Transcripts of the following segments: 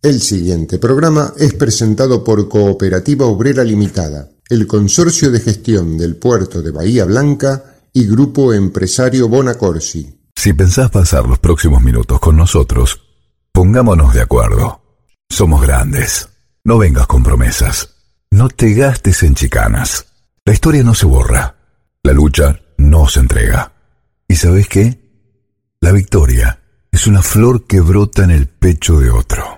El siguiente programa es presentado por Cooperativa Obrera Limitada, el Consorcio de Gestión del Puerto de Bahía Blanca y Grupo Empresario Bonacorsi. Si pensás pasar los próximos minutos con nosotros, pongámonos de acuerdo. Somos grandes. No vengas con promesas. No te gastes en chicanas. La historia no se borra. La lucha no se entrega. ¿Y sabes qué? La victoria es una flor que brota en el pecho de otro.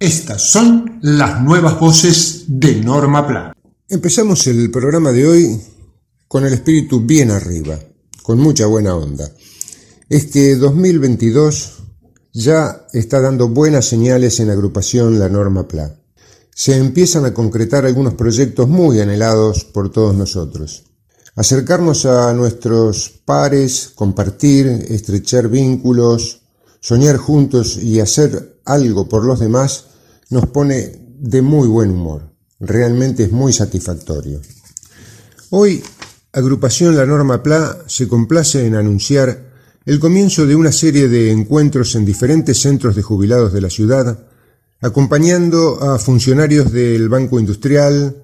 Estas son las nuevas voces de Norma Pla. Empezamos el programa de hoy con el espíritu bien arriba, con mucha buena onda. Es que 2022 ya está dando buenas señales en agrupación La Norma Pla. Se empiezan a concretar algunos proyectos muy anhelados por todos nosotros. Acercarnos a nuestros pares, compartir, estrechar vínculos, soñar juntos y hacer algo por los demás nos pone de muy buen humor. Realmente es muy satisfactorio. Hoy, Agrupación La Norma PLA se complace en anunciar el comienzo de una serie de encuentros en diferentes centros de jubilados de la ciudad, acompañando a funcionarios del Banco Industrial,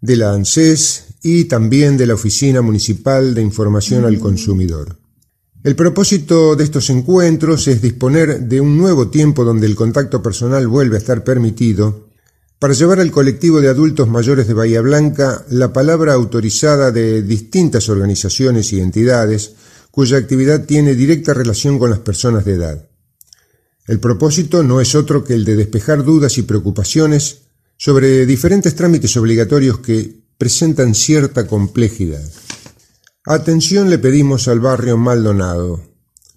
de la ANSES y también de la Oficina Municipal de Información al Consumidor. El propósito de estos encuentros es disponer de un nuevo tiempo donde el contacto personal vuelve a estar permitido para llevar al colectivo de adultos mayores de Bahía Blanca la palabra autorizada de distintas organizaciones y entidades cuya actividad tiene directa relación con las personas de edad. El propósito no es otro que el de despejar dudas y preocupaciones sobre diferentes trámites obligatorios que presentan cierta complejidad. Atención le pedimos al barrio Maldonado.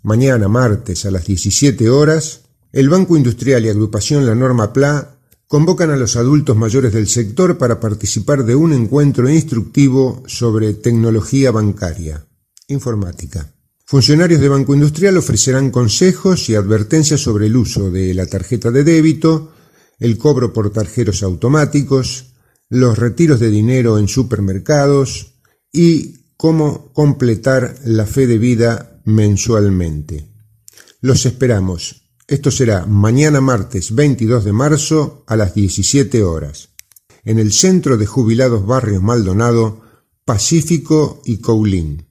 Mañana, martes, a las 17 horas, el Banco Industrial y Agrupación La Norma PLA convocan a los adultos mayores del sector para participar de un encuentro instructivo sobre tecnología bancaria, informática. Funcionarios de Banco Industrial ofrecerán consejos y advertencias sobre el uso de la tarjeta de débito, el cobro por tarjeros automáticos, los retiros de dinero en supermercados y cómo completar la fe de vida mensualmente. Los esperamos. Esto será mañana martes 22 de marzo a las 17 horas, en el Centro de Jubilados Barrios Maldonado, Pacífico y Coulín.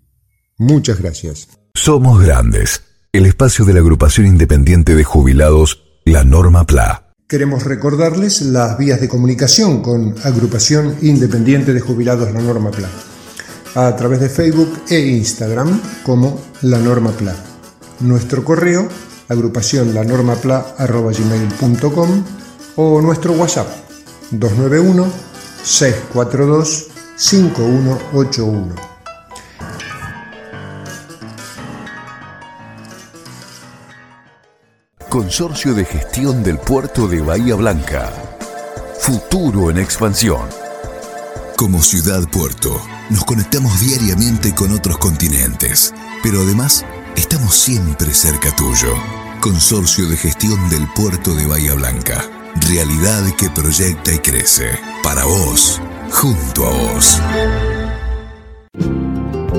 Muchas gracias. Somos Grandes, el espacio de la agrupación independiente de jubilados, la Norma PLA. Queremos recordarles las vías de comunicación con Agrupación Independiente de Jubilados La Norma PLA a través de Facebook e Instagram como La Norma Pla. Nuestro correo, agrupación lanormapla.gmail.com o nuestro WhatsApp 291 642 5181. Consorcio de Gestión del Puerto de Bahía Blanca. Futuro en expansión. Como ciudad puerto nos conectamos diariamente con otros continentes, pero además estamos siempre cerca tuyo. Consorcio de Gestión del Puerto de Bahía Blanca. Realidad que proyecta y crece. Para vos, junto a vos.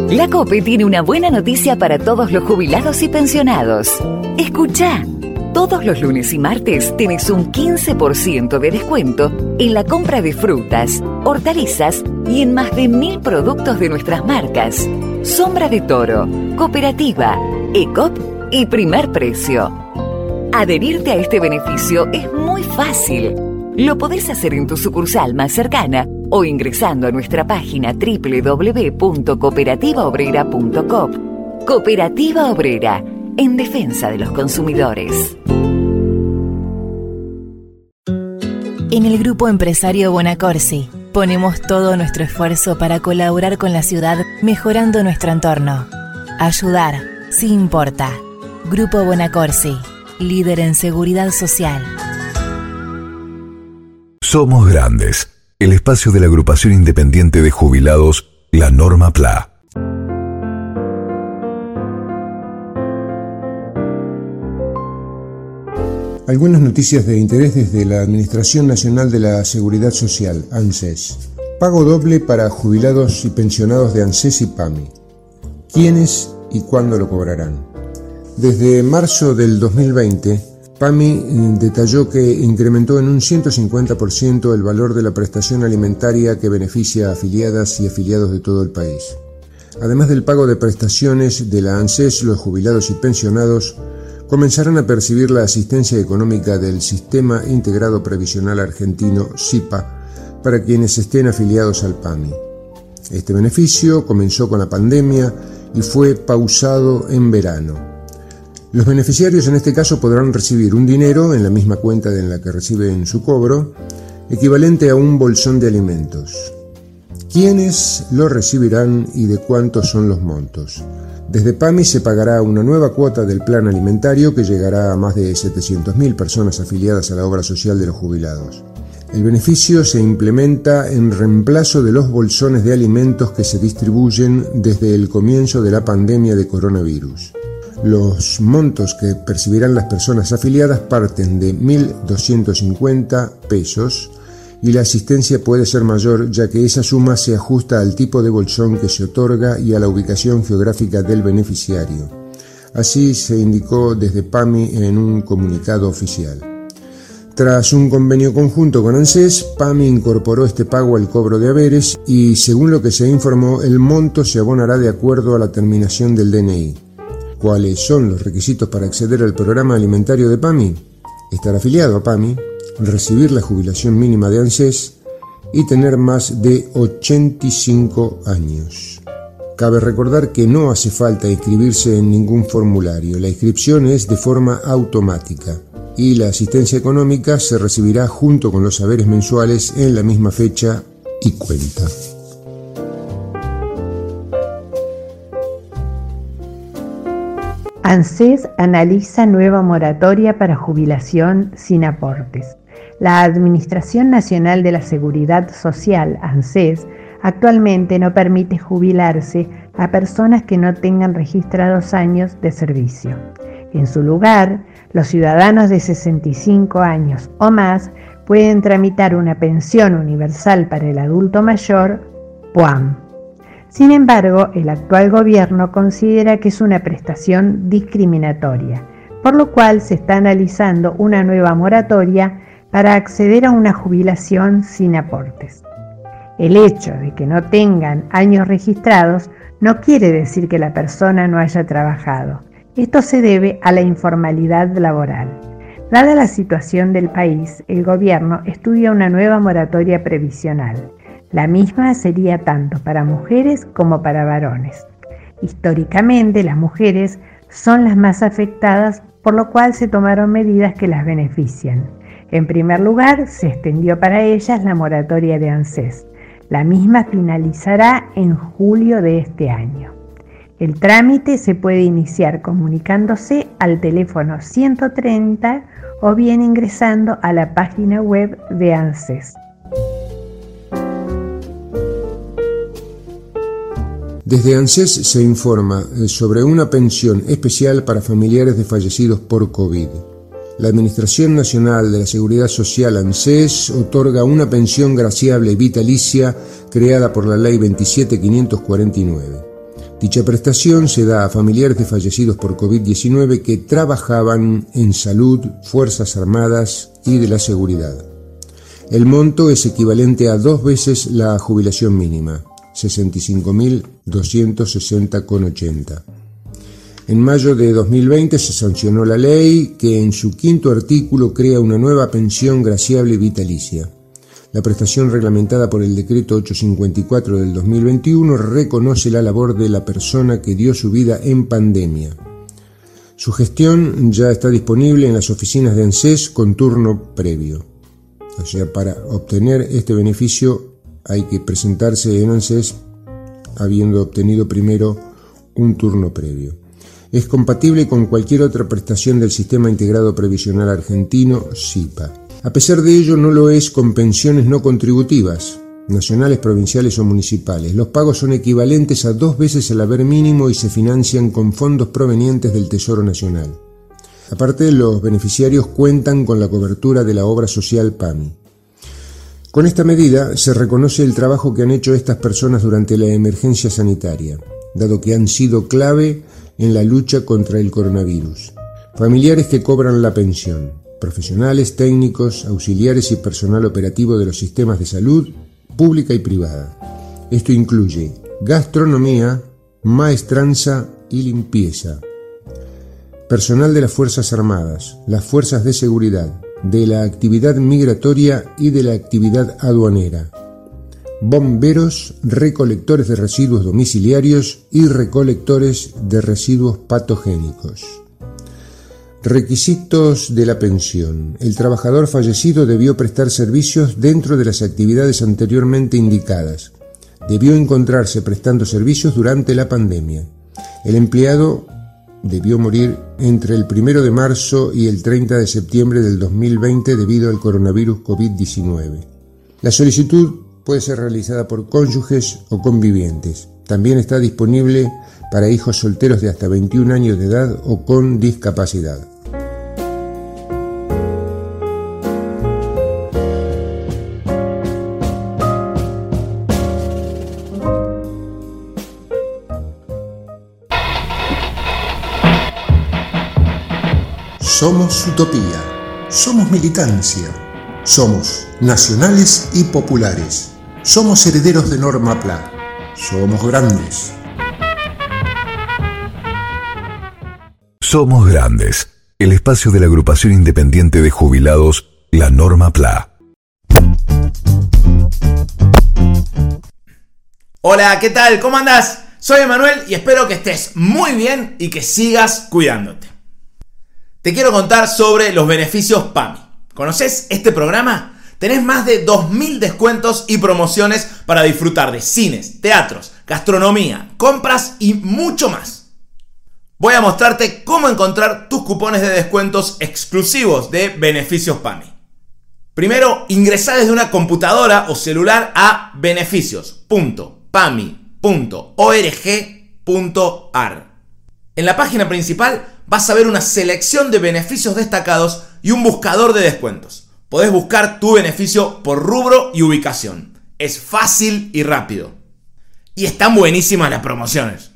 La COPE tiene una buena noticia para todos los jubilados y pensionados. Escucha. Todos los lunes y martes tienes un 15% de descuento en la compra de frutas, hortalizas y en más de mil productos de nuestras marcas. Sombra de Toro, Cooperativa, ECOP y Primer Precio. Adherirte a este beneficio es muy fácil. Lo podés hacer en tu sucursal más cercana o ingresando a nuestra página www.cooperativaobrera.com. Cooperativa Obrera en defensa de los consumidores. En el grupo empresario Bonacorsi ponemos todo nuestro esfuerzo para colaborar con la ciudad mejorando nuestro entorno. Ayudar, sí importa. Grupo Bonacorsi, líder en seguridad social. Somos Grandes, el espacio de la agrupación independiente de jubilados, la Norma PLA. Algunas noticias de interés desde la Administración Nacional de la Seguridad Social, ANSES. Pago doble para jubilados y pensionados de ANSES y PAMI. ¿Quiénes y cuándo lo cobrarán? Desde marzo del 2020, PAMI eh, detalló que incrementó en un 150% el valor de la prestación alimentaria que beneficia a afiliadas y afiliados de todo el país. Además del pago de prestaciones de la ANSES, los jubilados y pensionados comenzarán a percibir la asistencia económica del Sistema Integrado Previsional Argentino, SIPA, para quienes estén afiliados al PAMI. Este beneficio comenzó con la pandemia y fue pausado en verano. Los beneficiarios en este caso podrán recibir un dinero en la misma cuenta en la que reciben su cobro, equivalente a un bolsón de alimentos. ¿Quiénes lo recibirán y de cuántos son los montos? Desde PAMI se pagará una nueva cuota del plan alimentario que llegará a más de 700.000 personas afiliadas a la obra social de los jubilados. El beneficio se implementa en reemplazo de los bolsones de alimentos que se distribuyen desde el comienzo de la pandemia de coronavirus. Los montos que percibirán las personas afiliadas parten de 1.250 pesos y la asistencia puede ser mayor ya que esa suma se ajusta al tipo de bolsón que se otorga y a la ubicación geográfica del beneficiario. Así se indicó desde PAMI en un comunicado oficial. Tras un convenio conjunto con ANSES, PAMI incorporó este pago al cobro de haberes y, según lo que se informó, el monto se abonará de acuerdo a la terminación del DNI. ¿Cuáles son los requisitos para acceder al programa alimentario de PAMI? Estar afiliado a PAMI, recibir la jubilación mínima de ANSES y tener más de 85 años. Cabe recordar que no hace falta inscribirse en ningún formulario, la inscripción es de forma automática y la asistencia económica se recibirá junto con los saberes mensuales en la misma fecha y cuenta. ANSES analiza nueva moratoria para jubilación sin aportes. La Administración Nacional de la Seguridad Social, ANSES, actualmente no permite jubilarse a personas que no tengan registrados años de servicio. En su lugar, los ciudadanos de 65 años o más pueden tramitar una pensión universal para el adulto mayor, PUAM sin embargo, el actual gobierno considera que es una prestación discriminatoria, por lo cual se está analizando una nueva moratoria para acceder a una jubilación sin aportes. El hecho de que no tengan años registrados no quiere decir que la persona no haya trabajado. Esto se debe a la informalidad laboral. Dada la situación del país, el gobierno estudia una nueva moratoria previsional. La misma sería tanto para mujeres como para varones. Históricamente las mujeres son las más afectadas, por lo cual se tomaron medidas que las benefician. En primer lugar, se extendió para ellas la moratoria de ANSES. La misma finalizará en julio de este año. El trámite se puede iniciar comunicándose al teléfono 130 o bien ingresando a la página web de ANSES. Desde ANSES se informa eh, sobre una pensión especial para familiares de fallecidos por COVID. La Administración Nacional de la Seguridad Social ANSES otorga una pensión graciable vitalicia creada por la Ley 27549. Dicha prestación se da a familiares de fallecidos por COVID-19 que trabajaban en salud, Fuerzas Armadas y de la Seguridad. El monto es equivalente a dos veces la jubilación mínima. 65.260,80. En mayo de 2020 se sancionó la ley que en su quinto artículo crea una nueva pensión graciable vitalicia. La prestación reglamentada por el decreto 854 del 2021 reconoce la labor de la persona que dio su vida en pandemia. Su gestión ya está disponible en las oficinas de ANSES con turno previo. O sea, para obtener este beneficio hay que presentarse en ANSES habiendo obtenido primero un turno previo. Es compatible con cualquier otra prestación del Sistema Integrado Previsional Argentino, SIPA. A pesar de ello, no lo es con pensiones no contributivas, nacionales, provinciales o municipales. Los pagos son equivalentes a dos veces el haber mínimo y se financian con fondos provenientes del Tesoro Nacional. Aparte, los beneficiarios cuentan con la cobertura de la obra social PAMI. Con esta medida se reconoce el trabajo que han hecho estas personas durante la emergencia sanitaria, dado que han sido clave en la lucha contra el coronavirus. Familiares que cobran la pensión, profesionales, técnicos, auxiliares y personal operativo de los sistemas de salud, pública y privada. Esto incluye gastronomía, maestranza y limpieza. Personal de las Fuerzas Armadas, las Fuerzas de Seguridad, de la actividad migratoria y de la actividad aduanera. Bomberos, recolectores de residuos domiciliarios y recolectores de residuos patogénicos. Requisitos de la pensión. El trabajador fallecido debió prestar servicios dentro de las actividades anteriormente indicadas. Debió encontrarse prestando servicios durante la pandemia. El empleado debió morir entre el 1 de marzo y el 30 de septiembre del 2020 debido al coronavirus COVID-19. La solicitud puede ser realizada por cónyuges o convivientes. También está disponible para hijos solteros de hasta 21 años de edad o con discapacidad. Somos utopía, somos militancia, somos nacionales y populares, somos herederos de Norma Pla, somos grandes. Somos Grandes, el espacio de la agrupación independiente de jubilados, la Norma PLA. Hola, ¿qué tal? ¿Cómo andás? Soy Emanuel y espero que estés muy bien y que sigas cuidándote. Te quiero contar sobre los beneficios PAMI. ¿Conoces este programa? Tenés más de 2.000 descuentos y promociones para disfrutar de cines, teatros, gastronomía, compras y mucho más. Voy a mostrarte cómo encontrar tus cupones de descuentos exclusivos de beneficios PAMI. Primero, ingresá desde una computadora o celular a beneficios.pami.org.ar. En la página principal vas a ver una selección de beneficios destacados y un buscador de descuentos. Podés buscar tu beneficio por rubro y ubicación. Es fácil y rápido. Y están buenísimas las promociones.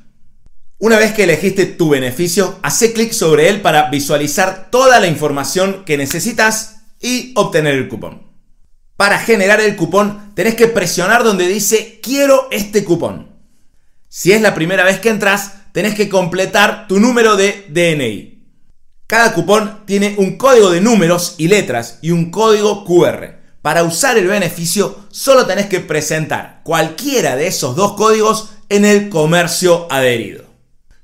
Una vez que elegiste tu beneficio, hace clic sobre él para visualizar toda la información que necesitas y obtener el cupón. Para generar el cupón, tenés que presionar donde dice quiero este cupón. Si es la primera vez que entras, tenés que completar tu número de DNI. Cada cupón tiene un código de números y letras y un código QR. Para usar el beneficio solo tenés que presentar cualquiera de esos dos códigos en el comercio adherido.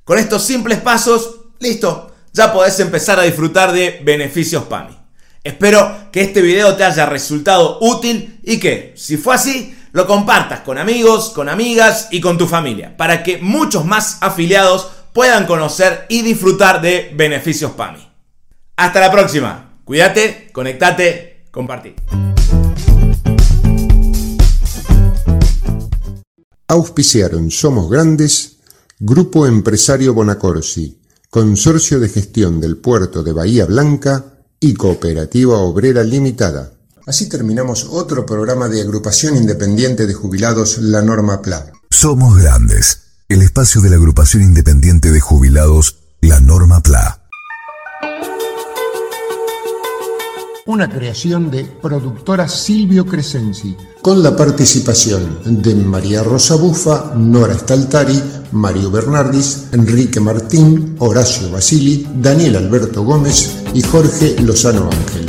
Con estos simples pasos, listo, ya podés empezar a disfrutar de beneficios PAMI. Espero que este video te haya resultado útil y que, si fue así, lo compartas con amigos, con amigas y con tu familia, para que muchos más afiliados puedan conocer y disfrutar de beneficios PAMI. Hasta la próxima. Cuídate, conectate, compartí. Auspiciaron Somos Grandes, Grupo Empresario Bonacorsi, Consorcio de Gestión del Puerto de Bahía Blanca y Cooperativa Obrera Limitada. Así terminamos otro programa de agrupación independiente de jubilados La Norma PLA. Somos Grandes, el espacio de la agrupación independiente de jubilados La Norma PLA. Una creación de productora Silvio Crescenzi, con la participación de María Rosa Bufa, Nora Staltari, Mario Bernardis, Enrique Martín, Horacio Basili, Daniel Alberto Gómez y Jorge Lozano Ángel.